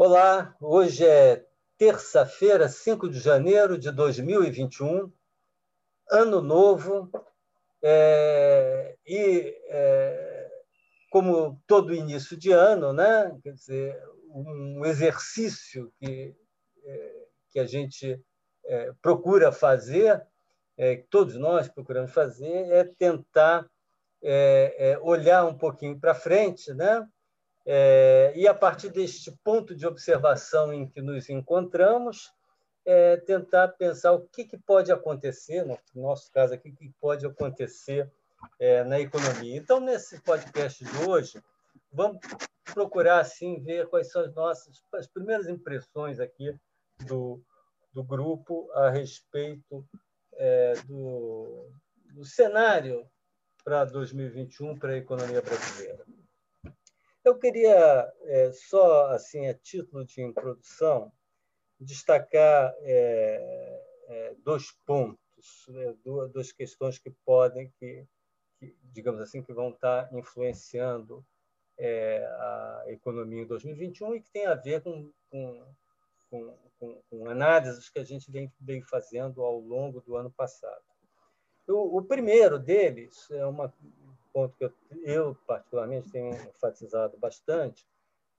Olá, hoje é terça-feira, 5 de janeiro de 2021, ano novo, é, e é, como todo início de ano, né, quer dizer, um exercício que, é, que a gente é, procura fazer, é, que todos nós procuramos fazer, é tentar é, olhar um pouquinho para frente, né? É, e, a partir deste ponto de observação em que nos encontramos, é, tentar pensar o que, que, pode acontecer, no nosso caso aqui, o que pode acontecer é, na economia. Então, nesse podcast de hoje, vamos procurar assim ver quais são as nossas as primeiras impressões aqui do, do grupo a respeito é, do, do cenário para 2021 para a economia brasileira. Eu queria é, só, assim, a título de introdução, destacar é, é, dois pontos, né, duas, duas, questões que podem, que, que, digamos assim, que vão estar influenciando é, a economia em 2021 e que tem a ver com, com, com, com análises que a gente vem, vem fazendo ao longo do ano passado. O primeiro deles é uma, ponto que eu, eu, particularmente, tenho enfatizado bastante,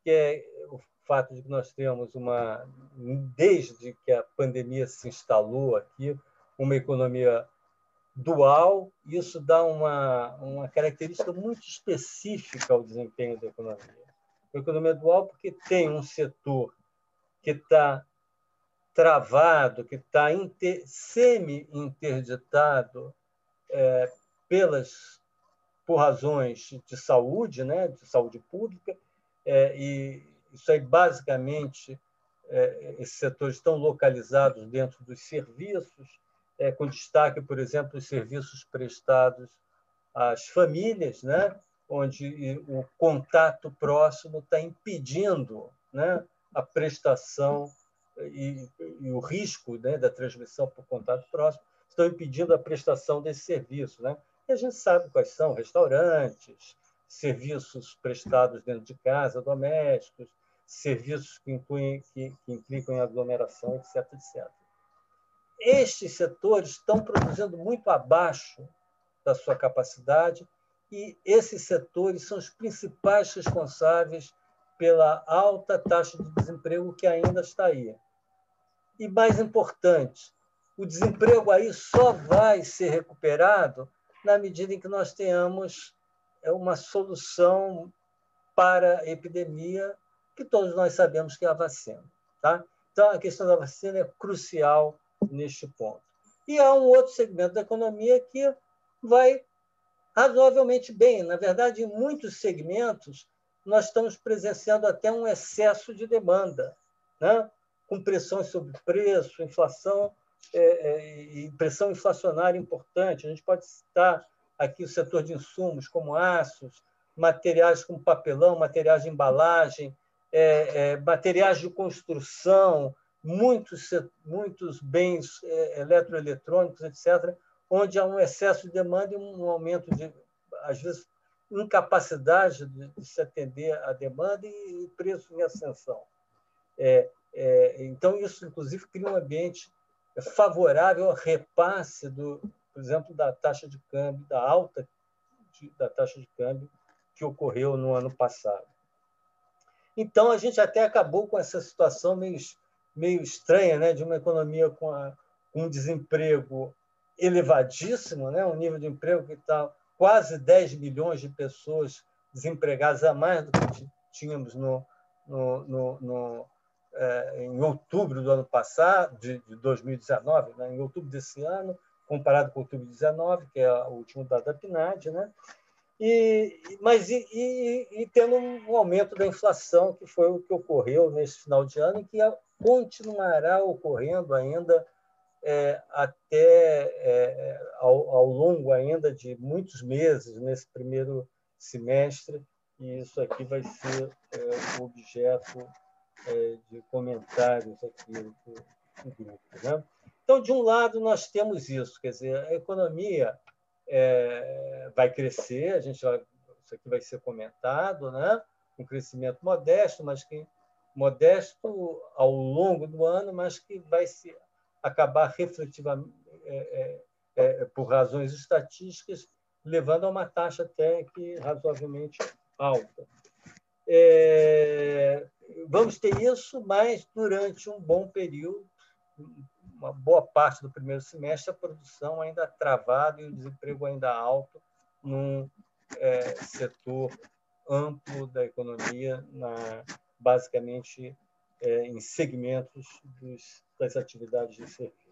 que é o fato de que nós temos uma, desde que a pandemia se instalou aqui, uma economia dual, isso dá uma, uma característica muito específica ao desempenho da economia. A economia dual porque tem um setor que está travado, que está semi-interditado é, pelas por razões de saúde, né, de saúde pública, é, e isso aí basicamente é, esses setores estão localizados dentro dos serviços, é, com destaque, por exemplo, os serviços prestados às famílias, né, onde o contato próximo está impedindo né, a prestação e, e o risco né, da transmissão por contato próximo estão impedindo a prestação desse serviço, né? E a gente sabe quais são restaurantes, serviços prestados dentro de casa, domésticos, serviços que, incluem, que, que implicam em aglomeração, etc, etc. Estes setores estão produzindo muito abaixo da sua capacidade e esses setores são os principais responsáveis pela alta taxa de desemprego que ainda está aí. E mais importante, o desemprego aí só vai ser recuperado na medida em que nós tenhamos é, uma solução para a epidemia, que todos nós sabemos que é a vacina. Tá? Então, a questão da vacina é crucial neste ponto. E há um outro segmento da economia que vai razoavelmente bem. Na verdade, em muitos segmentos, nós estamos presenciando até um excesso de demanda, né? com pressões sobre preço, inflação é, é, pressão inflacionária importante. A gente pode citar aqui o setor de insumos, como aços, materiais como papelão, materiais de embalagem, é, é, materiais de construção, muitos, muitos bens é, eletroeletrônicos, etc., onde há um excesso de demanda e um aumento de, às vezes, incapacidade de, se atender à demanda e preço em ascensão. É, é, então, isso, inclusive, cria um ambiente favorável ao repasse, do, por exemplo, da taxa de câmbio, da alta de, da taxa de câmbio que ocorreu no ano passado. Então, a gente até acabou com essa situação meio, meio estranha né, de uma economia com, a, com um desemprego elevadíssimo, né, um nível de emprego que está quase 10 milhões de pessoas desempregadas a mais do que tínhamos no, no, no, no em outubro do ano passado, de, 2019, né? em outubro desse ano, comparado com outubro de 2019, que é o último dado da PNAD, né? E, mas e, e, e, tendo um aumento da inflação, que foi o que ocorreu nesse final de ano e que continuará ocorrendo ainda é, até é, ao, ao, longo ainda de muitos meses nesse primeiro semestre, e isso aqui vai ser é, objeto é, de comentários aqui do grupo. Né? Então, de um lado, nós temos isso, quer dizer, a economia é, vai crescer, a gente vai, isso aqui vai ser comentado, né? um crescimento modesto, mas que modesto ao longo do ano, mas que vai se acabar refletivamente, é, é, por razões estatísticas, levando a uma taxa até que razoavelmente alta. É, vamos ter isso, mas durante um bom período, uma boa parte do primeiro semestre, a produção ainda travada e o desemprego ainda alto num é, setor amplo da economia, na, basicamente é, em segmentos dos, das atividades de serviço.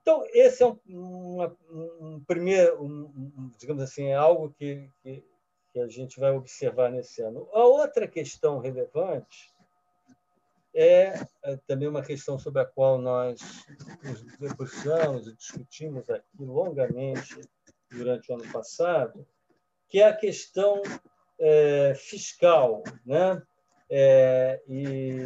Então, esse é um, um, um primeiro, um, digamos assim, é algo que, que, que, a gente vai observar nesse ano. A outra questão relevante é, é também uma questão sobre a qual nós nos debruçamos e discutimos aqui longamente durante o ano passado, que é a questão é, fiscal, né? É, e,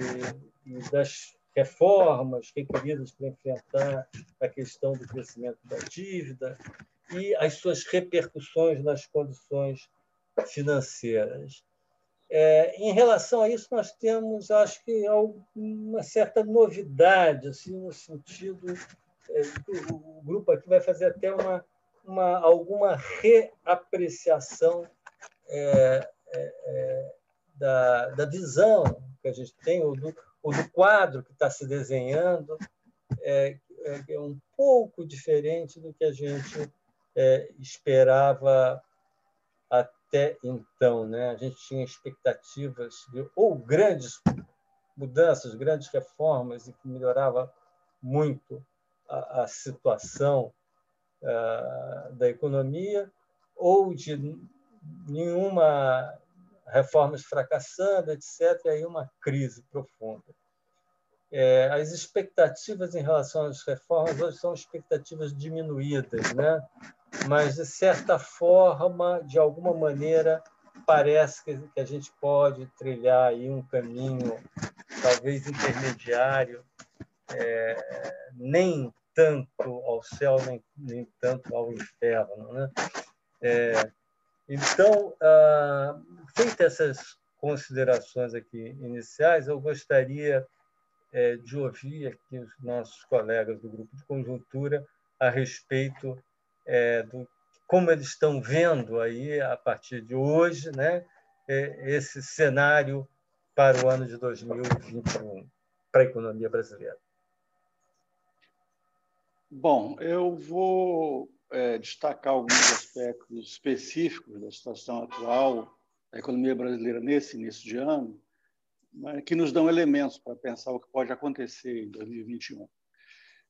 e das reformas requeridas para enfrentar a questão do crescimento da dívida e as suas repercussões nas condições financeiras. É, em relação a isso, nós temos, acho que, uma certa novidade, assim, no sentido é, o grupo aqui vai fazer até uma, uma alguma reapreciação é, é, é da, da visão que a gente tem, ou do, ou do quadro que está se desenhando, é, é, é, um pouco diferente do que a gente esperava até então. Né? A gente tinha expectativas de ou grandes mudanças, grandes reformas, e que melhorava muito a, a situação uh, da economia, ou de nenhuma reformas fracassando, etc., e aí uma crise profunda. É, as expectativas em relação às reformas hoje são expectativas diminuídas, né? Mas, de certa forma, de alguma maneira, parece que a gente pode trilhar aí um caminho, talvez intermediário, é, nem tanto ao céu, nem, nem tanto ao inferno. Né? É, então, ah, feitas essas considerações aqui iniciais, eu gostaria é, de ouvir aqui os nossos colegas do grupo de conjuntura a respeito é, do como eles estão vendo aí a partir de hoje, né, é, esse cenário para o ano de 2021 para a economia brasileira. Bom, eu vou é, destacar alguns aspectos específicos da situação atual da economia brasileira nesse início de ano, que nos dão elementos para pensar o que pode acontecer em 2021.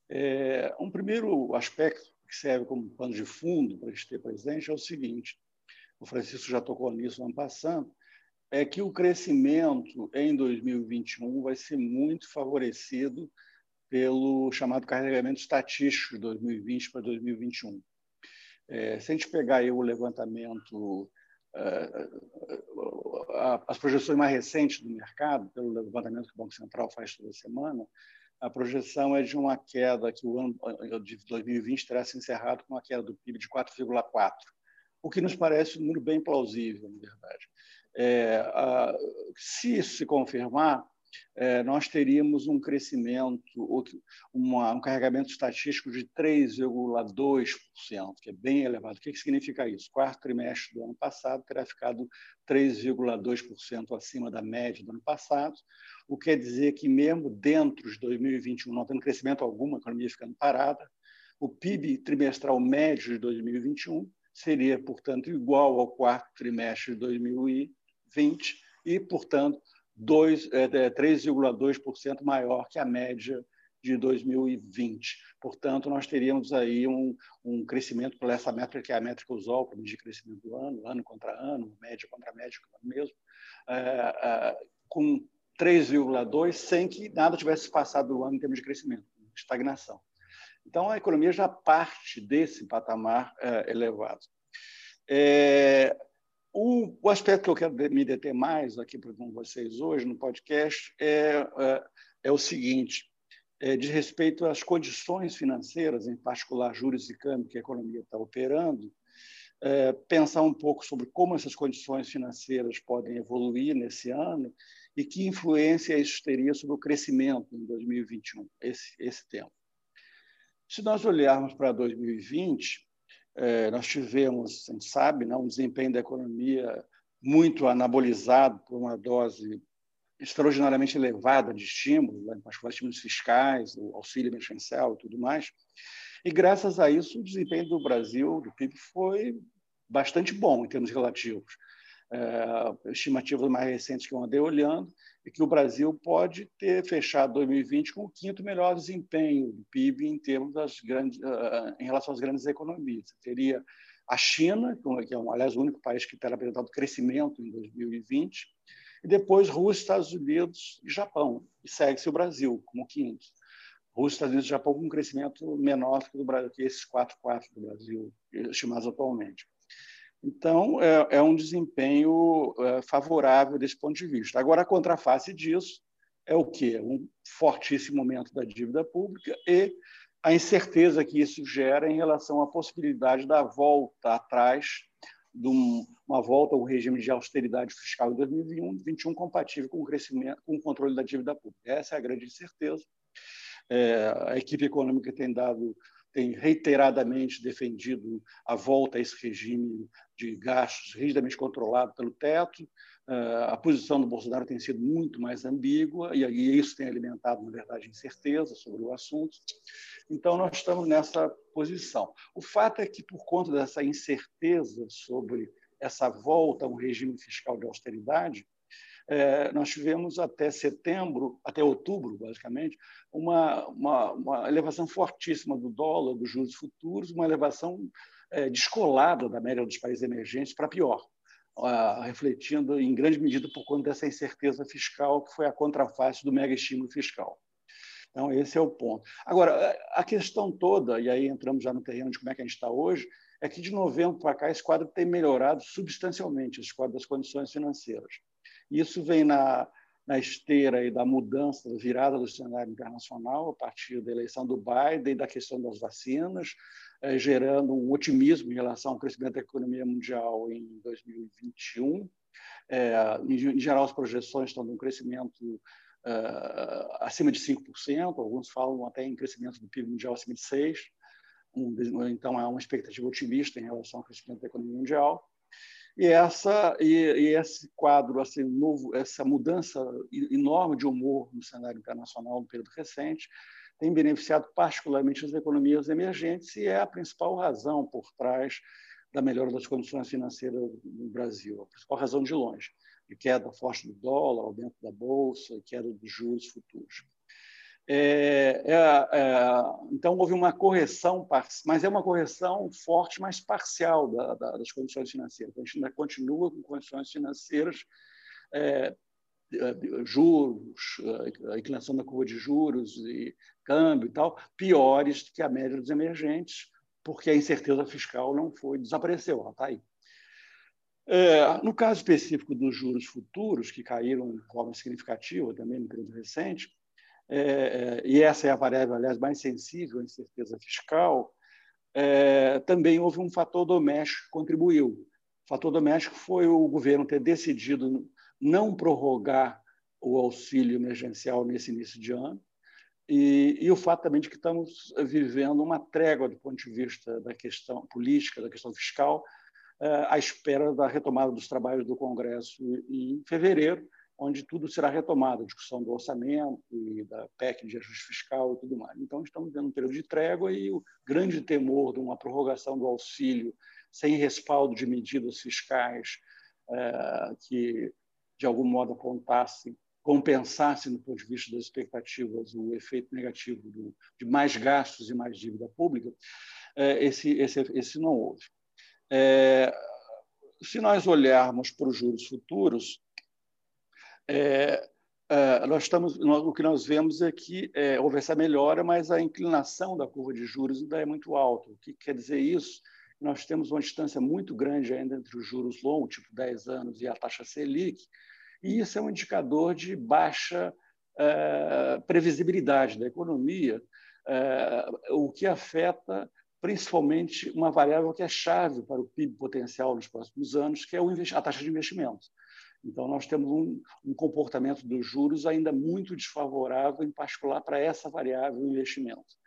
É, um primeiro aspecto que serve como pano de fundo para a gente ter presente é o seguinte: o Francisco já tocou nisso no ano passado, é que o crescimento em 2021 vai ser muito favorecido pelo chamado carregamento estatístico de 2020 para 2021. É, se a gente pegar aí o levantamento, uh, as projeções mais recentes do mercado, pelo levantamento que o Banco Central faz toda semana, a projeção é de uma queda que o ano de 2020 terá se encerrado com uma queda do PIB de 4,4, o que nos parece um número bem plausível, na verdade. É, a, se isso se confirmar, é, nós teríamos um crescimento, uma, um carregamento estatístico de 3,2%, que é bem elevado. O que, que significa isso? Quarto trimestre do ano passado terá ficado 3,2% acima da média do ano passado, o que quer dizer que, mesmo dentro de 2021, não tendo crescimento algum, a economia ficando parada, o PIB trimestral médio de 2021 seria, portanto, igual ao quarto trimestre de 2020 e, portanto, 3,2% é, maior que a média de 2020. Portanto, nós teríamos aí um, um crescimento por essa métrica, que é a métrica usual para medir crescimento do ano, ano contra ano, média contra média mesmo, é, é, com 3,2%, sem que nada tivesse passado do ano em termos de crescimento, estagnação. Então, a economia já parte desse patamar é, elevado. É, o, o, aspecto que eu quero me deter mais aqui com vocês hoje no podcast é, é, é o seguinte: é, diz respeito às condições financeiras, em particular juros e câmbio que a economia está operando, pensar um pouco sobre como essas condições financeiras podem evoluir nesse ano e que influência isso teria sobre o crescimento em 2021, esse, esse tempo. Se nós olharmos para 2020, é, nós tivemos, a gente sabe, né, um desempenho da economia muito anabolizado por uma dose extraordinariamente elevada de estímulos, né, particular estímulos fiscais, o auxílio emergencial e tudo mais. E, graças a isso, o desempenho do Brasil, do PIB, foi bastante bom em termos relativos. É, estimativas mais recentes que eu andei olhando, e que o Brasil pode ter fechado 2020 com o quinto melhor desempenho do PIB em termos das grandes, uh, em relação às grandes economias. Teria a China, que é, um, aliás, o único país que terá apresentado crescimento em 2020, e depois Rússia, Estados Unidos e Japão, e segue-se o Brasil como quinto. Rússia, Estados Unidos e Japão com um crescimento menor que, do Brasil, que esses 4,4 do Brasil estimados atualmente. Então, é, é um desempenho é, favorável desse ponto de vista. Agora, a contraface disso é o quê? Um fortíssimo aumento da dívida pública e a incerteza que isso gera em relação à possibilidade da volta atrás de uma volta ao regime de austeridade fiscal em 2021 compatível com o crescimento, com o controle da dívida pública. Essa é a grande incerteza. É, a equipe econômica tem dado tem reiteradamente defendido a volta a esse regime de gastos rigidamente controlado pelo teto. Eh, a posição do Bolsonaro tem sido muito mais ambígua e isso tem alimentado, na verdade, incerteza sobre o assunto. Então, nós estamos nessa posição. O fato é que, por conta dessa incerteza sobre essa volta a um regime fiscal de austeridade, é, nós tivemos até setembro, até outubro, basicamente, uma, uma, uma elevação fortíssima do dólar, dos juros futuros, uma elevação é, descolada da média dos países emergentes para pior, refletindo em grande medida por conta dessa incerteza fiscal, que foi a contraface do mega estímulo fiscal. Então, esse é o ponto. Agora, a questão toda, e aí entramos já no terreno de como é que a gente está hoje, é que de novembro para cá esse quadro tem melhorado substancialmente, esse quadro das condições financeiras. Isso vem na, na esteira da mudança, da virada do cenário internacional, a partir da eleição do Biden, da questão das vacinas, eh, gerando um otimismo em relação ao crescimento da economia mundial em 2021. Eh, em, geral, as projeções estão de um crescimento eh, acima de 5%, alguns falam até em crescimento do PIB mundial acima de 6%. então, há uma expectativa otimista em relação ao crescimento da economia mundial. E, essa, e, e, esse quadro, assim, novo, essa mudança enorme de humor no cenário internacional no período recente, tem beneficiado particularmente as economias emergentes e é a principal razão por trás da melhora das condições financeiras no Brasil, a principal razão de longe, de queda forte do dólar, aumento da bolsa, queda dos juros futuros. É, é, é, então, houve uma correção, mas é uma correção forte, mas parcial da, da, das condições financeiras. A gente ainda continua com condições financeiras, é, juros, a inclinação da curva de juros e câmbio e tal, piores que a média dos emergentes, porque a incerteza fiscal não foi, desapareceu, ela está aí. É, no caso específico dos juros futuros, que caíram de forma significativa também no período recente, é, é, e essa é a variável, aliás, mais sensível à incerteza fiscal, é, também houve um fator doméstico que contribuiu. O fator doméstico foi o governo ter decidido não prorrogar o auxílio emergencial nesse início de ano, e, e, o fato também de que estamos vivendo uma trégua do ponto de vista da questão política, da questão fiscal, à espera da retomada dos trabalhos do Congresso em fevereiro, onde tudo será retomado, a discussão do orçamento e da PEC de ajuste fiscal e tudo mais. Então, estamos vendo um período de trégua e o grande temor de uma prorrogação do auxílio sem respaldo de medidas fiscais é, que, de algum modo, apontassem, compensassem, no ponto de vista das expectativas, o efeito negativo do, de mais gastos e mais dívida pública, é, esse, esse, esse não houve. É, se nós olharmos para os juros futuros, é, é, nós estamos, nós, o que nós vemos é que é, houve essa melhora, mas a inclinação da curva de juros ainda é muito alta. O que quer dizer isso? Nós temos uma distância muito grande ainda entre os juros longos, tipo 10 anos, e a taxa Selic, e isso é um indicador de baixa é, previsibilidade da economia, é, o que afeta principalmente uma variável que é chave para o PIB potencial nos próximos anos, que é a taxa de investimentos. Então, nós temos um, um comportamento dos juros ainda muito desfavorável, em particular para essa variável investimento.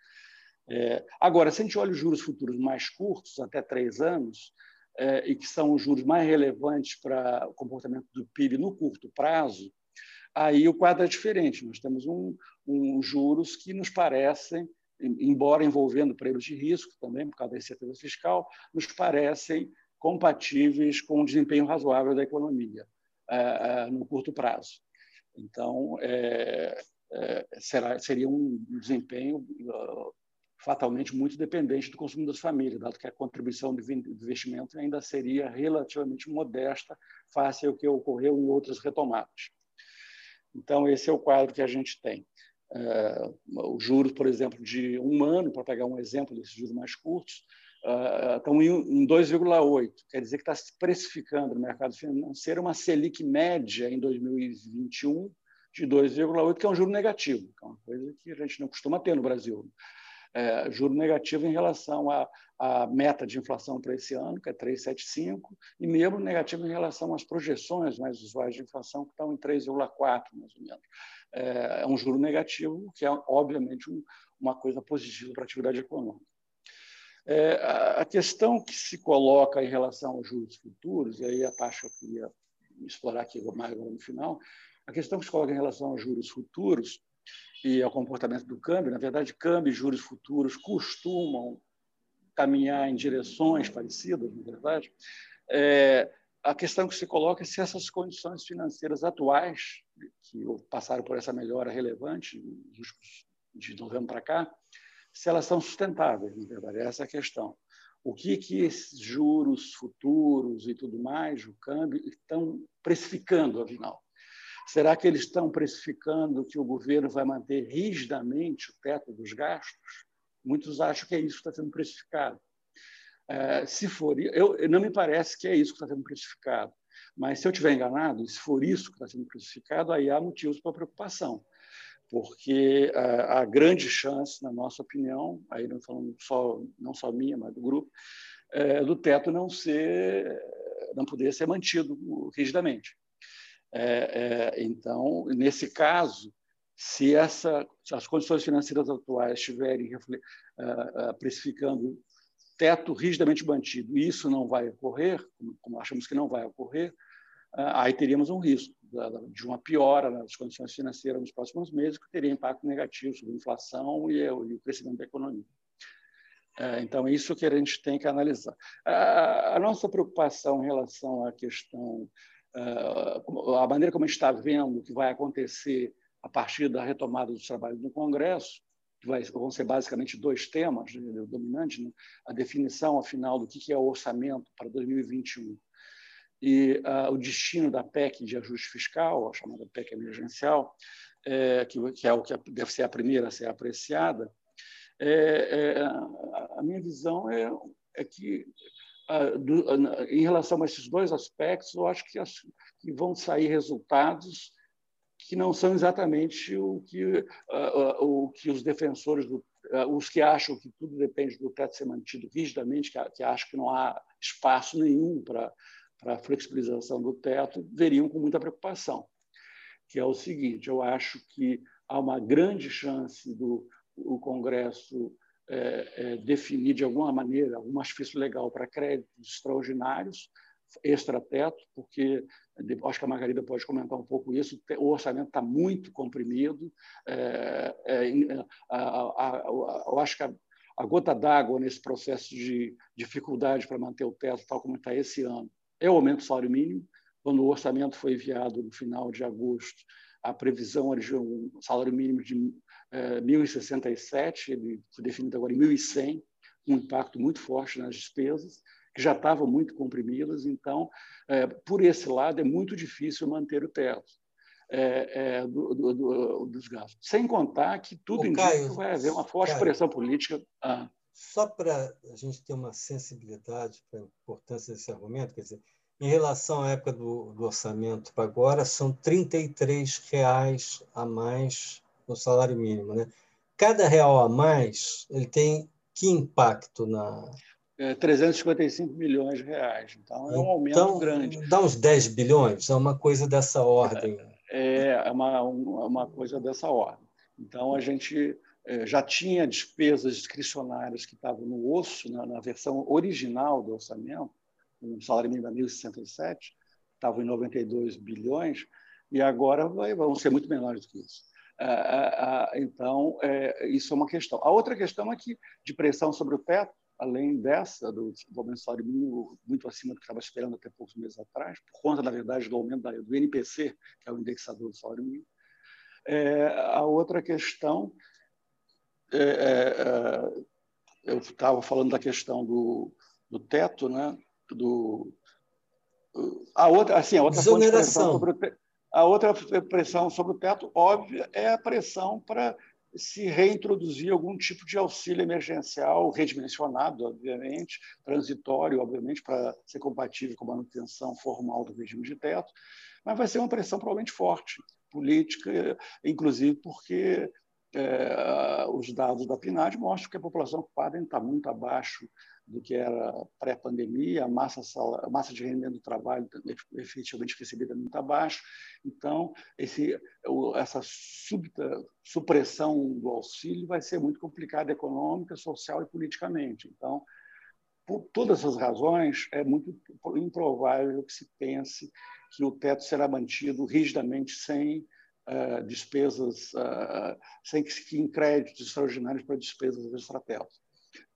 É, agora, se a gente olha os juros futuros mais curtos, até três anos, é, e que são os juros mais relevantes para o comportamento do PIB no curto prazo, aí o quadro é diferente. Nós temos um, um juros que nos parecem, embora envolvendo prêmios de risco também, por causa da incerteza fiscal, nos parecem compatíveis com um desempenho razoável da economia é, é, no curto prazo. Então, é, é será, seria um desempenho fatalmente muito dependente do consumo das famílias, dado que a contribuição de investimento ainda seria relativamente modesta face ao que ocorreu em outras retomadas. Então, esse é o quadro que a gente tem. Uh, os juros, por exemplo, de um ano, para pegar um exemplo desses juros mais curtos, estão em 2,8. Quer dizer que está se precificando no mercado financeiro uma Selic média em 2021 de 2,8, que é um juro negativo, que é uma coisa que a gente não costuma ter no Brasil é, juro negativo em relação à, meta de inflação para esse ano, que é 3,75, e mesmo negativo em relação às projeções mais usuais de inflação, que estão em 3,4, mais ou menos. É, é um juro negativo, que é, obviamente, um, uma coisa positiva para a atividade econômica. É, a questão que se coloca em relação aos juros futuros, e aí a taxa eu queria explorar aqui mais no final, a questão que se coloca em relação aos juros futuros e ao comportamento do câmbio, na verdade, câmbio e juros futuros costumam caminhar em direções parecidas, na verdade. É, a questão que se coloca é se essas condições financeiras atuais, que passaram por essa melhora relevante de novembro para cá, se elas são sustentáveis, na verdade, essa é a questão. O que que esses juros futuros e tudo mais, o câmbio, estão precificando, afinal? Será que eles estão precificando que o governo vai manter rigidamente o teto dos gastos? Muitos acham que é isso que está sendo precificado. É, se for, eu, não me parece que é isso que está sendo precificado. Mas se eu estiver enganado, se for isso que está sendo precificado, aí há motivos para preocupação, porque há, há grande chance, na nossa opinião, aí não falando só não só minha, mas do grupo, é, do teto não ser, não poder ser mantido rigidamente. Então, nesse caso, se, essa, se as condições financeiras atuais estiverem precificando teto rigidamente mantido e isso não vai ocorrer, como, achamos que não vai ocorrer, aí teríamos um risco de uma piora nas condições financeiras nos próximos meses, que teria impacto negativo sobre a inflação e, e o crescimento da economia. Então, é isso que a gente tem que analisar. A nossa preocupação em relação à questão uh, a maneira como a gente está vendo que vai acontecer a partir da retomada dos trabalhos no Congresso, que vão ser basicamente dois temas né, dominantes, né? a definição, afinal, do que é o orçamento para 2021 e uh, o destino da PEC de ajuste fiscal, a chamada PEC emergencial, é, que, que, é o que deve ser a primeira a ser apreciada, é, é, a minha visão é, é que em relação a esses dois aspectos, eu acho que, as, que vão sair resultados que não são exatamente o que, o que os defensores, do, os que acham que tudo depende do teto ser mantido rigidamente, que, que acham que não há espaço nenhum para a flexibilização do teto, veriam com muita preocupação. Que é o seguinte: eu acho que há uma grande chance do o Congresso é, é, definir de alguma maneira algum artifício legal para créditos extraordinários, extrateto, porque acho que a Margarida pode comentar um pouco isso, o orçamento está muito comprimido, é, é, a, a, a, eu acho que a, gota d'água nesse processo de dificuldade para manter o teto, tal como está esse ano, é o aumento do salário mínimo, quando o orçamento foi enviado no final de agosto, a previsão era de um salário mínimo de 1.067, ele foi definido agora em 1.100, um impacto muito forte nas despesas, que já estavam muito comprimidas, então, é, por esse lado, é muito difícil manter o teto é, é, do, do, do, dos gastos. Sem contar que tudo Ô, indica Caio, que vai haver uma forte Caio, pressão política. Ah. Só para a gente ter uma sensibilidade para a importância desse argumento, quer dizer, em relação à época do, do orçamento para agora, são 33 reais a mais no salário mínimo. Né? Cada real a mais ele tem que impacto na, é, 355 milhões de reais. Então, é um aumento então, grande. Dá uns 10 bilhões, é uma coisa dessa ordem. É, é uma, uma coisa dessa ordem. Então, a gente é, já tinha despesas discricionárias que estavam no osso, na, na versão original do orçamento, o salário mínimo da 1.067, estava em 92 bilhões, e agora vai, vão ser muito menores do que isso. Então, isso é uma questão. A outra questão é que, de pressão sobre o teto, além dessa, do, do aumento do salário mínimo muito acima do que estava esperando até poucos meses atrás, por conta, na verdade, do aumento do NPC, que é o indexador do salário mínimo. É, a outra questão, é, é, é eu estava falando da questão do, do teto, né? Do, a outra, assim, a outra pressão sobre o teto, a outra pressão sobre o teto, óbvia, é a pressão para se reintroduzir algum tipo de auxílio emergencial redimensionado, obviamente, transitório, obviamente, para ser compatível com a manutenção formal do regime de teto, mas vai ser uma pressão provavelmente forte, política, inclusive porque é, os dados da PNAD mostram que a população ocupada está muito abaixo do que era pré-pandemia, a massa, a massa de rendimento do trabalho efetivamente recebida muito abaixo. Então, esse, essa súbita supressão do auxílio vai ser muito complicada econômica, social e politicamente. Então, por todas essas razões, é muito improvável que se pense que o teto será mantido rigidamente sem uh, despesas, uh, sem que se créditos extraordinários para despesas extratelas.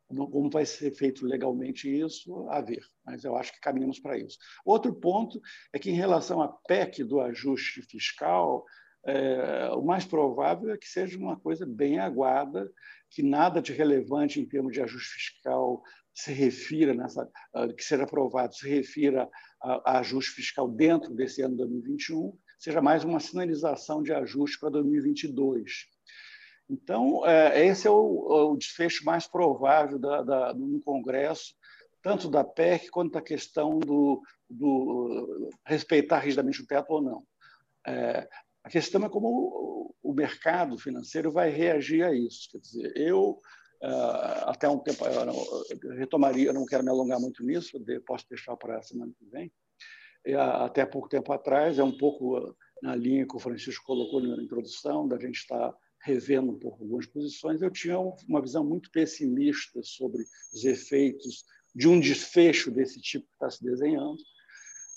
Como vai ser feito legalmente isso, a ver, mas eu acho que caminhamos para isso. Outro ponto é que, em relação à PEC do ajuste fiscal, é, o mais provável é que seja uma coisa bem aguada, que nada de relevante em termos de ajuste fiscal se refira nessa, ah, que seja aprovado, se refira a, a ajuste fiscal dentro desse ano 2021, seja mais uma sinalização de ajuste para 2022. Então, é, esse é o, o, desfecho mais provável da, da, no Congresso, tanto da PEC quanto da questão do, do respeitar rigidamente o teto ou não. É, a questão é como o, mercado financeiro vai reagir a isso. Quer dizer, eu, é, até um tempo, eu retomaria, eu não quero me alongar muito nisso, posso deixar para a semana que vem, até pouco tempo atrás, é um pouco na linha que o Francisco colocou na introdução, da gente estar revendo um pouco algumas posições, eu tinha uma visão muito pessimista sobre os efeitos de um desfecho desse tipo que está se desenhando.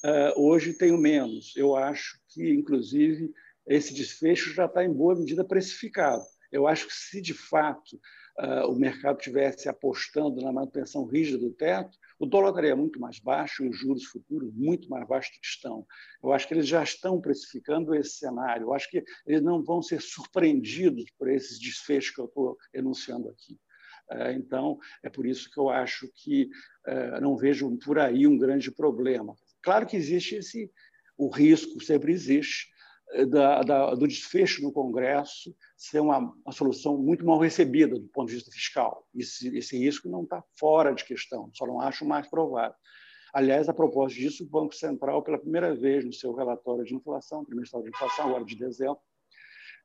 Uh, hoje tenho menos. Eu acho que, inclusive, esse desfecho já está em boa medida precificado. Eu acho que se de fato uh, o mercado tivesse apostando na manutenção rígida do teto, o dólar estaria muito mais baixo e os juros futuros muito mais baixos do que estão. Eu acho que eles já estão precificando esse cenário. Eu acho que eles não vão ser surpreendidos por esses desfechos que eu estou enunciando aqui. É, então, é por isso que eu acho que é, não vejo por aí um grande problema. Claro que existe esse, o risco sempre existe, da, da, do desfecho no Congresso ser uma, uma, solução muito mal recebida do ponto de vista fiscal. Esse, esse risco não está fora de questão, só não acho mais provável. Aliás, a propósito disso, o Banco Central, pela primeira vez no seu relatório de inflação, trimestral de inflação, agora de dezembro,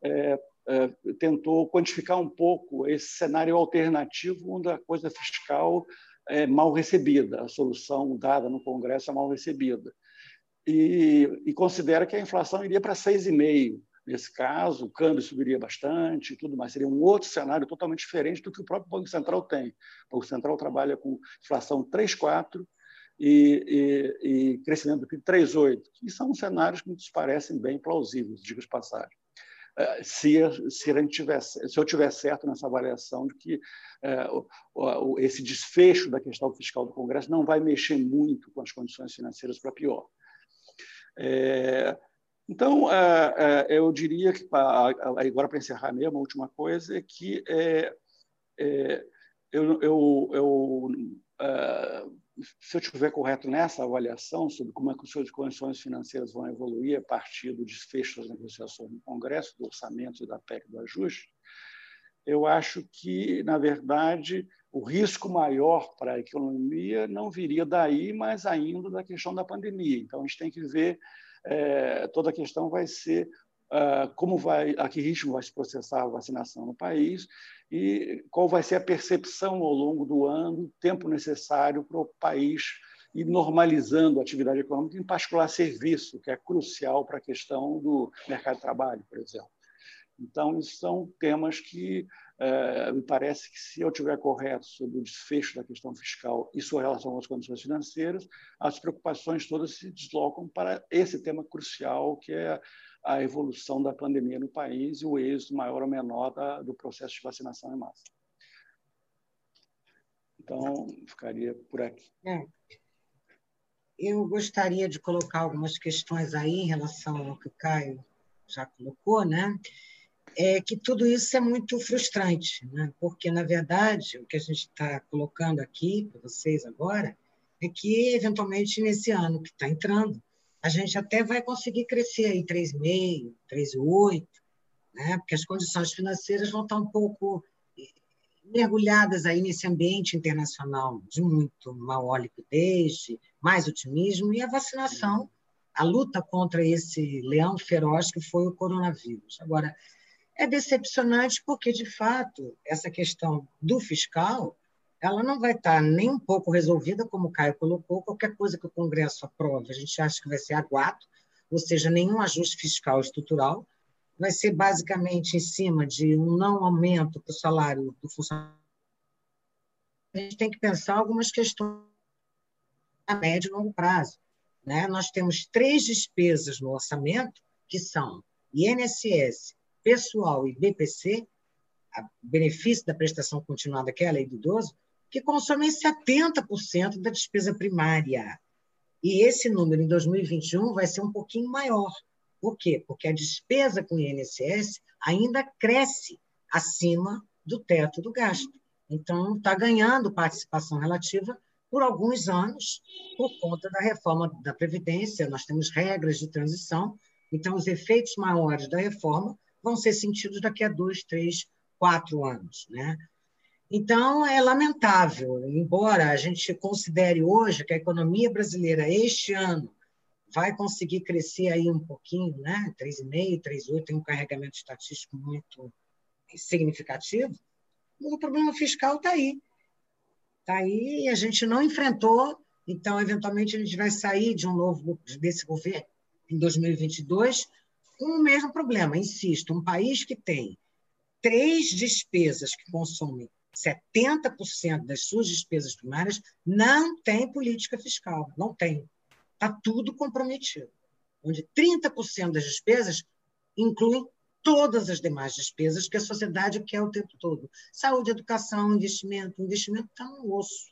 é, é, tentou quantificar um pouco esse cenário alternativo onde a coisa fiscal é mal recebida, a solução dada no Congresso é mal recebida e, e considera que a inflação iria para 6,5%. Nesse caso, o câmbio subiria bastante tudo mais. Seria um outro cenário totalmente diferente do que o próprio Banco Central tem. O Banco Central trabalha com inflação 3,4% e, e, e crescimento do PIB 3,8%, que são cenários que nos parecem bem plausíveis, digo de passagem. É, se, se, tivesse, se eu tiver certo nessa avaliação de que é, o, esse desfecho da questão fiscal do Congresso não vai mexer muito com as condições financeiras para pior. É, então, é, é, eu diria que, agora para encerrar mesmo, a última coisa é que é, é, eu, eu, eu se eu estiver correto nessa avaliação sobre como é que as condições financeiras vão evoluir a partir do desfecho das negociações no Congresso, do orçamento e da PEC do ajuste, eu acho que, na verdade, o risco maior para a economia não viria daí, mas ainda da questão da pandemia. Então, a gente tem que ver, é, toda a questão vai ser uh, como vai, a que ritmo vai se processar a vacinação no país e qual vai ser a percepção ao longo do ano, tempo necessário para o país ir normalizando a atividade econômica, em particular serviço, que é crucial para a questão do mercado de trabalho, por exemplo. Então, são temas que é, me parece que, se eu tiver correto sobre o desfecho da questão fiscal e sua relação as condições financeiras, as preocupações todas se deslocam para esse tema crucial, que é a evolução da pandemia no país e o êxito maior ou menor da, do processo de vacinação em massa. Então, ficaria por aqui. É. Eu gostaria de colocar algumas questões aí em relação ao que o Caio já colocou, né? É que tudo isso é muito frustrante, né? porque, na verdade, o que a gente está colocando aqui para vocês agora é que, eventualmente, nesse ano que está entrando, a gente até vai conseguir crescer aí 3,5%, 3,8%, né? porque as condições financeiras vão estar um pouco mergulhadas aí nesse ambiente internacional de muito maior liquidez, mais otimismo, e a vacinação, a luta contra esse leão feroz que foi o coronavírus. Agora, é decepcionante porque, de fato, essa questão do fiscal ela não vai estar nem um pouco resolvida, como o Caio colocou, qualquer coisa que o Congresso aprove, a gente acha que vai ser aguado, ou seja, nenhum ajuste fiscal estrutural, vai ser basicamente em cima de um não aumento para o salário do funcionário. A gente tem que pensar algumas questões a médio e longo prazo. Né? Nós temos três despesas no orçamento, que são INSS, pessoal e BPC, benefício da prestação continuada, que é a lei do idoso, que consomem 70% da despesa primária. E esse número, em 2021, vai ser um pouquinho maior. Por quê? Porque a despesa com o INSS ainda cresce acima do teto do gasto. Então, está ganhando participação relativa por alguns anos, por conta da reforma da Previdência. Nós temos regras de transição, então, os efeitos maiores da reforma vão ser sentidos daqui a dois, três, quatro anos. Né? Então, é lamentável, embora a gente considere hoje que a economia brasileira, este ano, vai conseguir crescer aí um pouquinho, né? 3,5, 3,8, tem um carregamento estatístico muito significativo, mas o problema fiscal está aí. Está aí e a gente não enfrentou, então, eventualmente, a gente vai sair de um novo desse governo em 2022 o mesmo problema. Insisto, um país que tem três despesas que consomem 70% das suas despesas primárias não tem política fiscal, não tem. Está tudo comprometido. Onde 30% das despesas incluem todas as demais despesas que a sociedade quer o tempo todo. Saúde, educação, investimento. O investimento está no osso.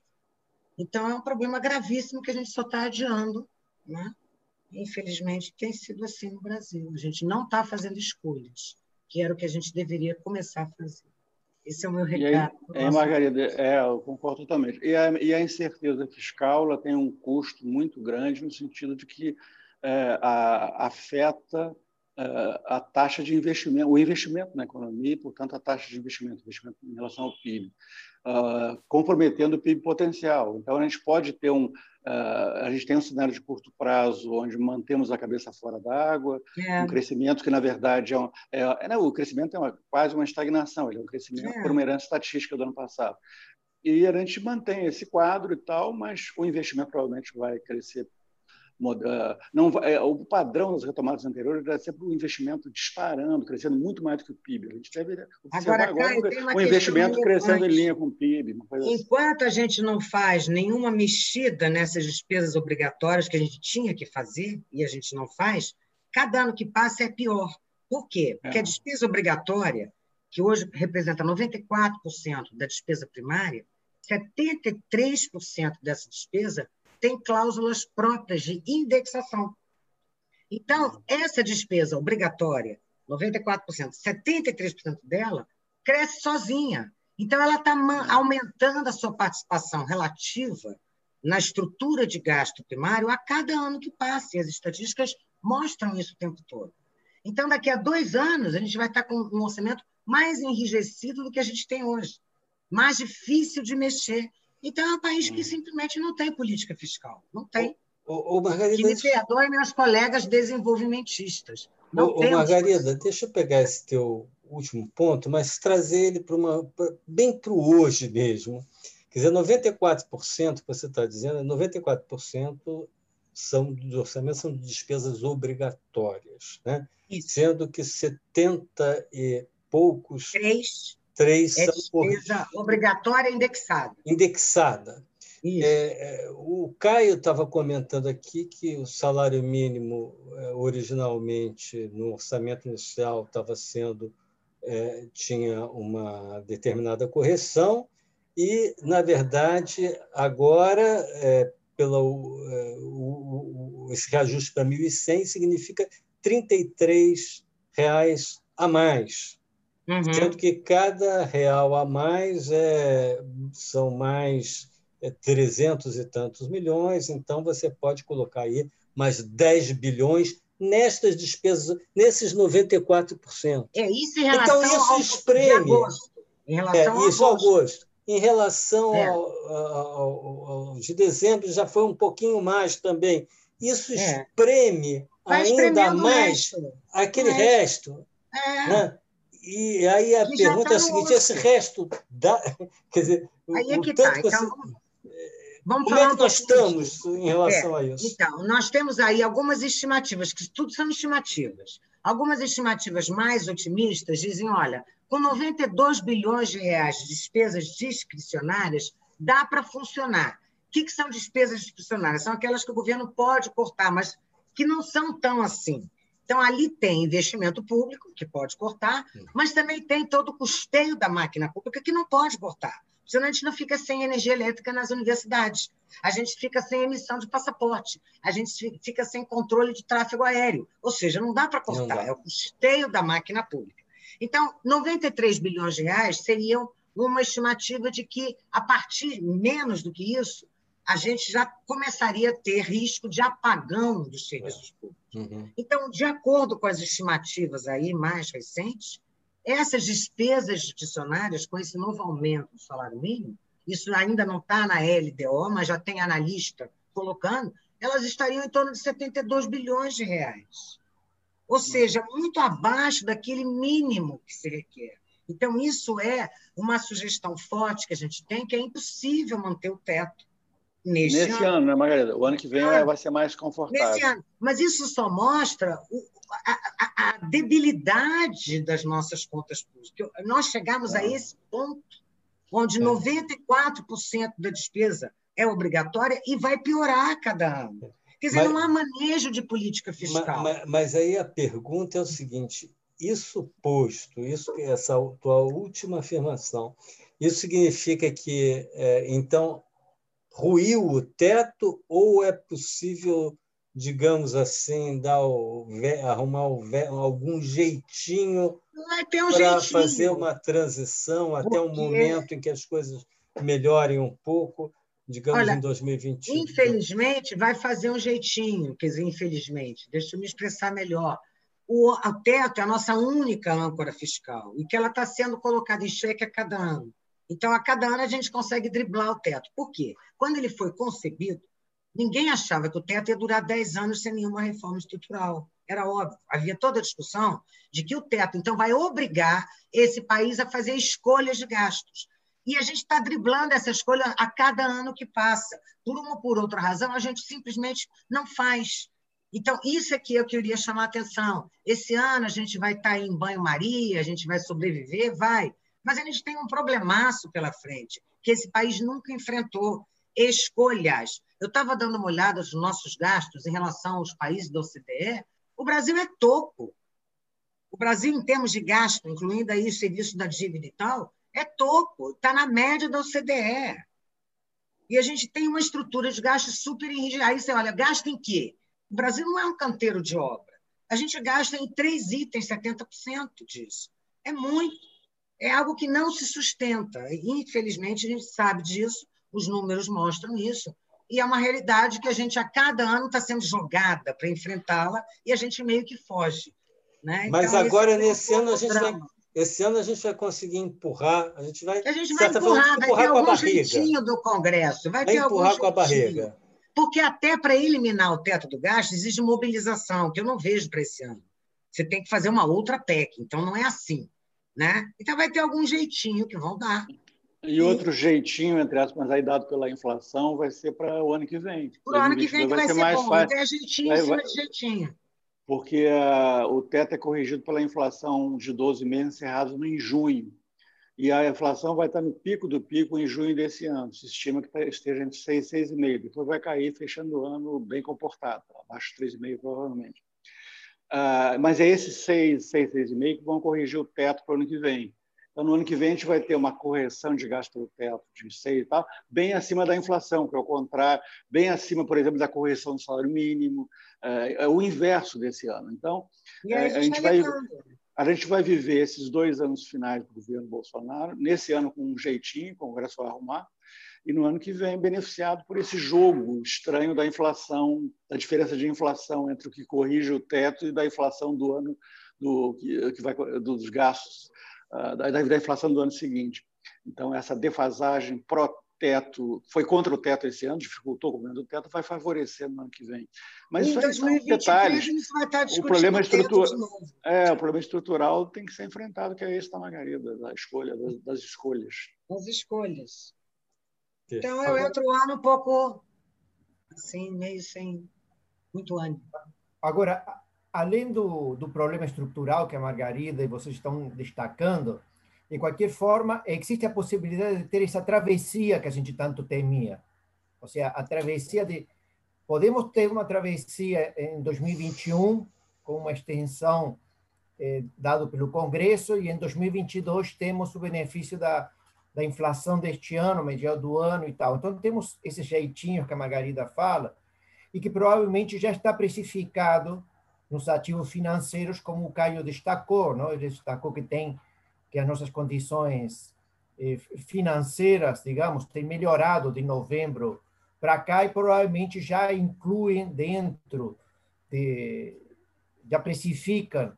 Então, é um problema gravíssimo que a gente só está adiando. Né? Infelizmente, tem sido assim no Brasil. A gente não está fazendo escolhas, que era o que a gente deveria começar a fazer. Esse é o meu recado. E aí, é, Margarida, é, eu concordo totalmente. E a, e a, incerteza fiscal ela tem um custo muito grande no sentido de que é, a, afeta a taxa de investimento, o investimento na economia e, portanto, a taxa de investimento, investimento em relação ao PIB, ah, comprometendo o PIB potencial. Então, a gente pode ter um, Uh, a gente tem um cenário de curto prazo onde mantemos a cabeça fora d'água, é. um crescimento que, na verdade, é, um, é, é o crescimento é uma, quase uma estagnação, ele é um crescimento é. por uma herança estatística do ano passado. E a gente mantém esse quadro e tal, mas o investimento provavelmente vai crescer não, é, o padrão das retomadas anteriores era sempre o um investimento disparando, crescendo muito mais do que o PIB. A gente deve agora, agora o investimento crescendo em linha com o PIB. Assim. Enquanto assim. a gente não faz nenhuma mexida nessas despesas obrigatórias que a gente tinha que fazer, e a gente não faz, cada ano que passa é pior. Por quê? Porque é. a despesa obrigatória, que hoje representa 94% da despesa primária, 73% dessa despesa tem cláusulas próprias de indexação. Então, essa despesa obrigatória, 94%, 73% dela, cresce sozinha. Então, ela está aumentando a sua participação relativa na estrutura de gasto primário a cada ano que passa, e as estatísticas mostram isso o tempo todo. Então, daqui a dois anos, a gente vai estar com um orçamento mais enrijecido do que a gente tem hoje, mais difícil de mexer. Então, é um país que hum. simplesmente não tem política fiscal. Não tem. O, o, Margarida... Que me perdoem meus colegas desenvolvimentistas, Não ô, ô Margarida, deixa eu pegar esse teu último ponto, mas trazer ele para uma bem para o hoje mesmo. Quer dizer, 94% que você está dizendo, 94% são do orçamento são despesas obrigatórias, né? sendo que 70 e poucos. Três. Três é são despesa por... obrigatória indexada. Indexada. É, é, o Caio estava comentando aqui que o salário mínimo, é, originalmente, no orçamento inicial, estava sendo. É, tinha uma determinada correção, e, na verdade, agora, é, pelo, é, o, o, esse reajuste para 1.100 significa R$ reais a mais. Uhum. Sendo que cada real a mais é, são mais é, 300 e tantos milhões, então você pode colocar aí mais 10 bilhões nestas despesas, nesses 94%. É isso em relação então, isso ao espreme. Em relação é, isso ao agosto. Em relação é. ao, ao, ao, de dezembro, já foi um pouquinho mais também. Isso é. espreme ainda mais aquele resto. É. Né? E aí a pergunta tá é a seguinte: esse resto dá. Quer dizer, aí é que o tanto tá. então, você, Vamos Como é que nós estamos em relação é, a isso? Então, nós temos aí algumas estimativas, que tudo são estimativas. Algumas estimativas mais otimistas dizem, olha, com 92 bilhões de reais de despesas discricionárias, dá para funcionar. O que, que são despesas discricionárias? São aquelas que o governo pode cortar, mas que não são tão assim. Então, ali tem investimento público, que pode cortar, mas também tem todo o custeio da máquina pública, que não pode cortar. Senão a gente não fica sem energia elétrica nas universidades. A gente fica sem emissão de passaporte. A gente fica sem controle de tráfego aéreo. Ou seja, não dá para cortar. É o custeio da máquina pública. Então, 93 bilhões de reais seriam uma estimativa de que, a partir menos do que isso, a gente já começaria a ter risco de apagão dos serviços públicos. Uhum. Então, de acordo com as estimativas aí mais recentes, essas despesas judiciárias, com esse novo aumento do salário mínimo, isso ainda não está na LDO, mas já tem analista colocando, elas estariam em torno de 72 bilhões de reais. Ou seja, muito abaixo daquele mínimo que se requer. Então, isso é uma sugestão forte que a gente tem, que é impossível manter o teto neste Nesse ano. ano, né, Margarida? O ano que vem ah, vai ser mais confortável. Nesse ano. Mas isso só mostra o, a, a, a, debilidade das nossas contas públicas. Nós chegamos é. a esse ponto onde é. 94% da despesa é obrigatória e vai piorar cada ano. Quer dizer, mas, não há manejo de política fiscal. Mas, mas, mas, aí a pergunta é o seguinte: isso posto, isso, essa tua última afirmação, isso significa que, é, então, ruiu o teto ou é possível digamos assim, dar o, arrumar o, algum jeitinho um para fazer uma transição Porque... até um momento em que as coisas melhorem um pouco, digamos Olha, em 2021. Infelizmente, vai fazer um jeitinho, quer dizer, infelizmente, deixa eu me expressar melhor. O, o teto é a nossa única âncora fiscal e que ela está sendo colocada em xeque a cada ano. Então, a cada ano a gente consegue driblar o teto. Por quê? Quando ele foi concebido, Ninguém achava que o teto ia durar 10 anos sem nenhuma reforma estrutural. Era óbvio. Havia toda a discussão de que o teto, então, vai obrigar esse país a fazer escolhas de gastos. E a gente está driblando essa escolha a cada ano que passa. Por uma ou por outra razão, a gente simplesmente não faz. Então, isso é que eu queria chamar a atenção. Esse ano a gente vai estar tá em banho-maria, a gente vai sobreviver, vai. Mas a gente tem um problemaço pela frente, que esse país nunca enfrentou escolhas. Eu estava dando uma olhada nos nossos gastos em relação aos países da OCDE. O Brasil é topo. O Brasil, em termos de gasto, incluindo aí o serviço da dívida e tal, é topo, está na média da OCDE. E a gente tem uma estrutura de gastos super rígida. Aí você olha, gasta em quê? O Brasil não é um canteiro de obra. A gente gasta em três itens 70% disso. É muito. É algo que não se sustenta. Infelizmente, a gente sabe disso os números mostram isso. E é uma realidade que a gente, a cada ano, está sendo jogada para enfrentá-la e a gente meio que foge. Né? Mas então, agora, é nesse ano, a gente vai, esse ano a gente vai conseguir empurrar, a gente vai, a gente vai empurrar, vai ter algum jeitinho do Congresso, vai, vai ter empurrar algum com a barriga. Porque até para eliminar o teto do gasto exige mobilização, que eu não vejo para esse ano. Você tem que fazer uma outra PEC. Então, não é assim. Né? Então, vai ter algum jeitinho que vão dar. E outro jeitinho, entre aspas, aí dado pela inflação, vai ser para o ano que vem. O ano que vem vai, vai ser, mais bom, fácil. Vai jeitinho vai, em cima de jeitinho. Porque uh, o teto é corrigido pela inflação de 12 meses encerrados em junho. E a inflação vai estar no pico do pico em junho desse ano. Se estima que esteja entre 6 e 6,5. Depois vai cair, fechando o ano bem comportado, abaixo de 3,5 provavelmente. Uh, mas é esses 6, 6, 6,5 que vão corrigir o teto para o ano que vem. Então, no ano que vem, a gente vai ter uma correção de gasto pelo teto de 6 e tal, bem acima da inflação, que é o contrário, bem acima, por exemplo, da correção do salário mínimo, é, é o inverso desse ano. Então, a, a, gente vai, a gente vai viver esses dois anos finais do governo Bolsonaro, nesse ano com um jeitinho, o Congresso vai arrumar, e no ano que vem beneficiado por esse jogo estranho da inflação, da diferença de inflação entre o que corrige o teto e da inflação do ano do que, vai dos gastos uh, da, da inflação do ano seguinte. Então essa defasagem pró teto foi contra o teto esse ano, dificultou o governo do teto, vai favorecer no ano que vem. Mas isso são detalhes. o problema estrutural, é, o problema estrutural tem que ser enfrentado, que é esse da Margarida, da escolha das, das escolhas. As escolhas. Então eu entro ano um pouco assim, meio sem muito ânimo. Agora, além do, do problema estrutural que a Margarida e vocês estão destacando, de qualquer forma, existe a possibilidade de ter essa travessia que a gente tanto temia. Ou seja, a travessia de. Podemos ter uma travessia em 2021, com uma extensão eh, dado pelo Congresso, e em 2022 temos o benefício da, da inflação deste ano, medial do ano e tal. Então, temos esses jeitinhos que a Margarida fala, e que provavelmente já está precificado nos ativos financeiros, como o Caio destacou, não? ele destacou que tem que as nossas condições eh, financeiras, digamos, têm melhorado de novembro para cá e provavelmente já incluem dentro de já precificam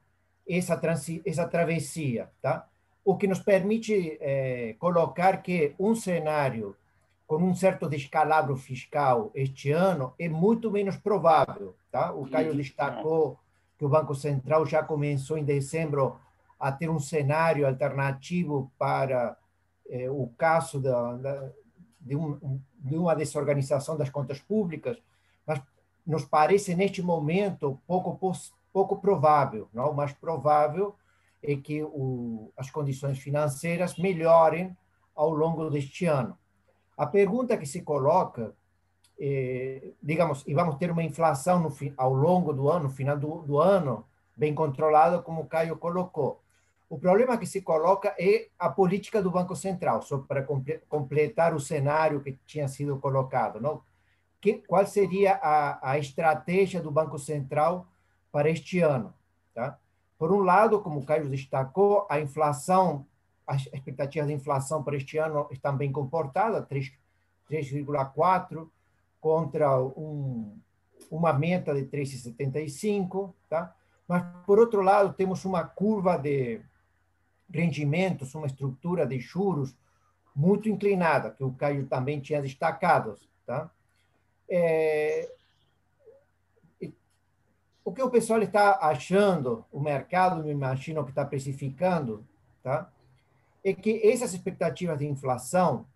essa essa travessia, tá? O que nos permite eh, colocar que um cenário com um certo descalabro fiscal este ano é muito menos provável, tá? O Caio uhum. destacou que o Banco Central já começou em dezembro a ter um cenário alternativo para eh, o caso da, da, de, um, de uma desorganização das contas públicas, mas nos parece neste momento pouco pouco provável, não? O mais provável é que o, as condições financeiras melhorem ao longo deste ano. A pergunta que se coloca, é, digamos, e vamos ter uma inflação no, ao longo do ano, no final do, do ano, bem controlada, como o Caio colocou. O problema que se coloca é a política do Banco Central, só para completar o cenário que tinha sido colocado. Não? Que, qual seria a, a estratégia do Banco Central para este ano? Tá? Por um lado, como o Caio destacou, a inflação, as expectativas de inflação para este ano estão bem comportadas, 3,4 contra um, uma meta de 3,75, tá? Mas por outro lado, temos uma curva de rendimentos, uma estrutura de juros muito inclinada, que o Caio também tinha destacado. Tá? É, o que o pessoal está achando, o mercado, me imagino que está precificando, tá? é que essas expectativas de inflação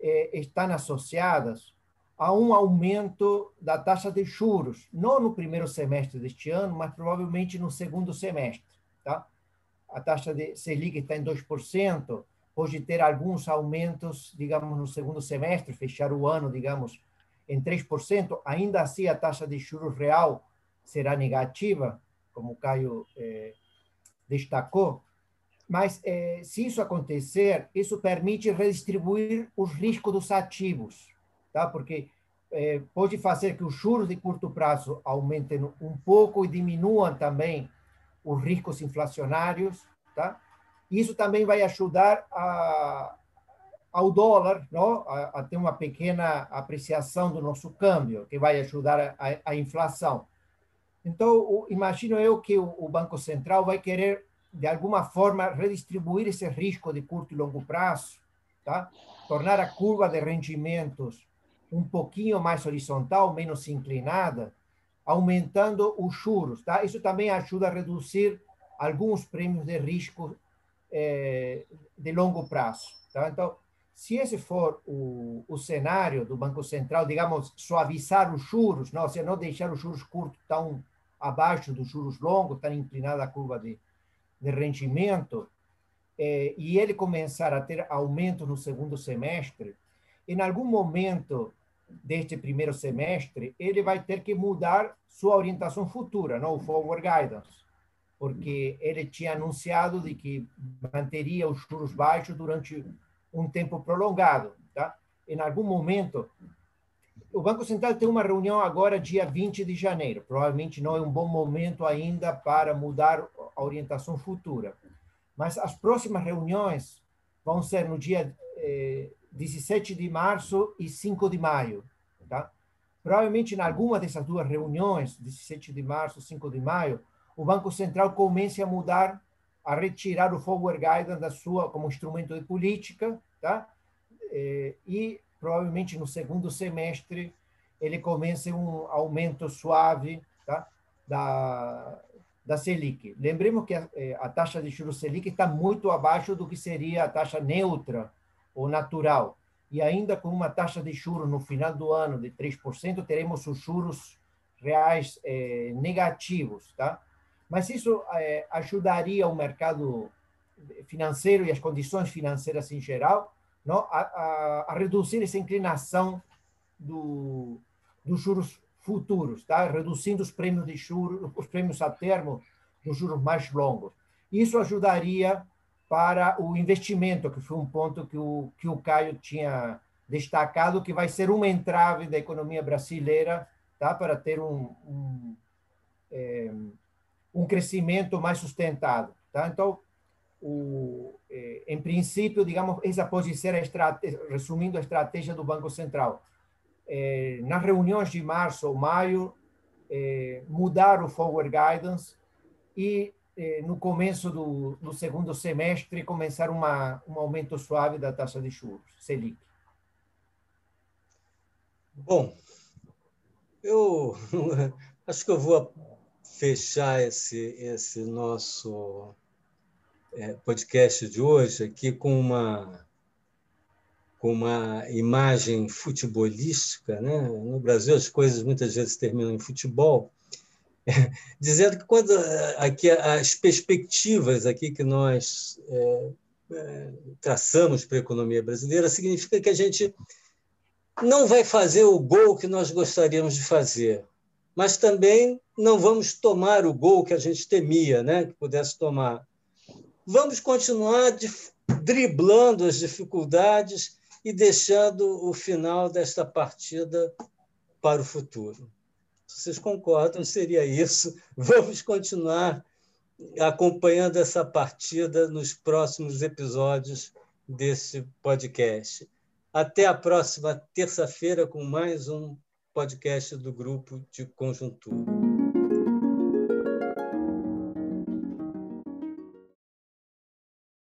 é, estão associadas a um aumento da taxa de juros, não no primeiro semestre deste ano, mas provavelmente no segundo semestre. Tá? a taxa de Selic está em 2%, pode ter alguns aumentos, digamos, no segundo semestre, fechar o ano, digamos, em 3%, ainda assim a taxa de juros real será negativa, como o Caio eh, destacou, mas eh, se isso acontecer, isso permite redistribuir os riscos dos ativos, tá? porque eh, pode fazer que os juros de curto prazo aumentem um pouco e diminuam também os riscos inflacionários, tá? Isso também vai ajudar a, ao dólar, não? A, a, ter uma pequena apreciação do nosso câmbio, que vai ajudar a, a inflação. Então, imagino eu que o, Banco Central vai querer, de alguma forma, redistribuir esse risco de curto e longo prazo, tá? tornar a curva de rendimentos um pouquinho mais horizontal, menos inclinada, aumentando os juros. Tá? Isso também ajuda a reduzir alguns prêmios de risco é, de longo prazo. Tá? Então, se esse for o, o cenário do Banco Central, digamos, suavizar os juros, não, ou seja, não deixar os juros curtos tão abaixo dos juros longos, tão inclinada a curva de, de rendimento, é, e ele começar a ter aumento no segundo semestre, em algum momento deste primeiro semestre, ele vai ter que mudar sua orientação futura, não o forward guidance, porque ele tinha anunciado de que manteria os juros baixos durante um tempo prolongado, tá? Em algum momento, o Banco Central tem uma reunião agora dia 20 de janeiro, provavelmente não é um bom momento ainda para mudar a orientação futura. Mas as próximas reuniões vão ser no dia eh, 17 de março e 5 de maio. Tá? Provavelmente, em alguma dessas duas reuniões, 17 de março e 5 de maio, o Banco Central comece a mudar, a retirar o forward guidance da sua como instrumento de política, tá? Eh, e provavelmente no segundo semestre ele comece um aumento suave, tá? Da da Selic. Lembremos que a, eh, a taxa de juros Selic está muito abaixo do que seria a taxa neutra ou natural. E ainda com uma taxa de juros no final do ano de 3%, teremos os juros reais eh, negativos, tá? Mas isso eh, ajudaria o mercado financeiro e as condições financeiras em geral não? A, a, a reduzir essa inclinação do, dos juros futuros, tá? reduzindo os prêmios de juros, os prêmios a termo dos juros mais longos. Isso ajudaria para o investimento, que foi um ponto que o, que o Caio tinha destacado, que vai ser uma entrave da economia brasileira tá? para ter um, um, é, um crescimento mais sustentado. Tá? Então, o, é, em princípio, digamos, essa pode ser, a estratégia, resumindo, a estratégia do Banco Central eh, nas reuniões de março ou maio, eh, mudar o forward guidance e, eh, no começo do, do, segundo semestre, começar uma, um aumento suave da taxa de juros, Selic. Bom, eu acho que eu vou fechar esse, esse nosso podcast de hoje aqui com uma com uma imagem futebolística, né? No Brasil as coisas muitas vezes terminam em futebol, dizendo que quando aqui as perspectivas aqui que nós é, é, traçamos para a economia brasileira significa que a gente não vai fazer o gol que nós gostaríamos de fazer, mas também não vamos tomar o gol que a gente temia, né? Que pudesse tomar. Vamos continuar driblando as dificuldades e deixando o final desta partida para o futuro. Vocês concordam, seria isso. Vamos continuar acompanhando essa partida nos próximos episódios desse podcast. Até a próxima terça-feira com mais um podcast do Grupo de Conjuntura.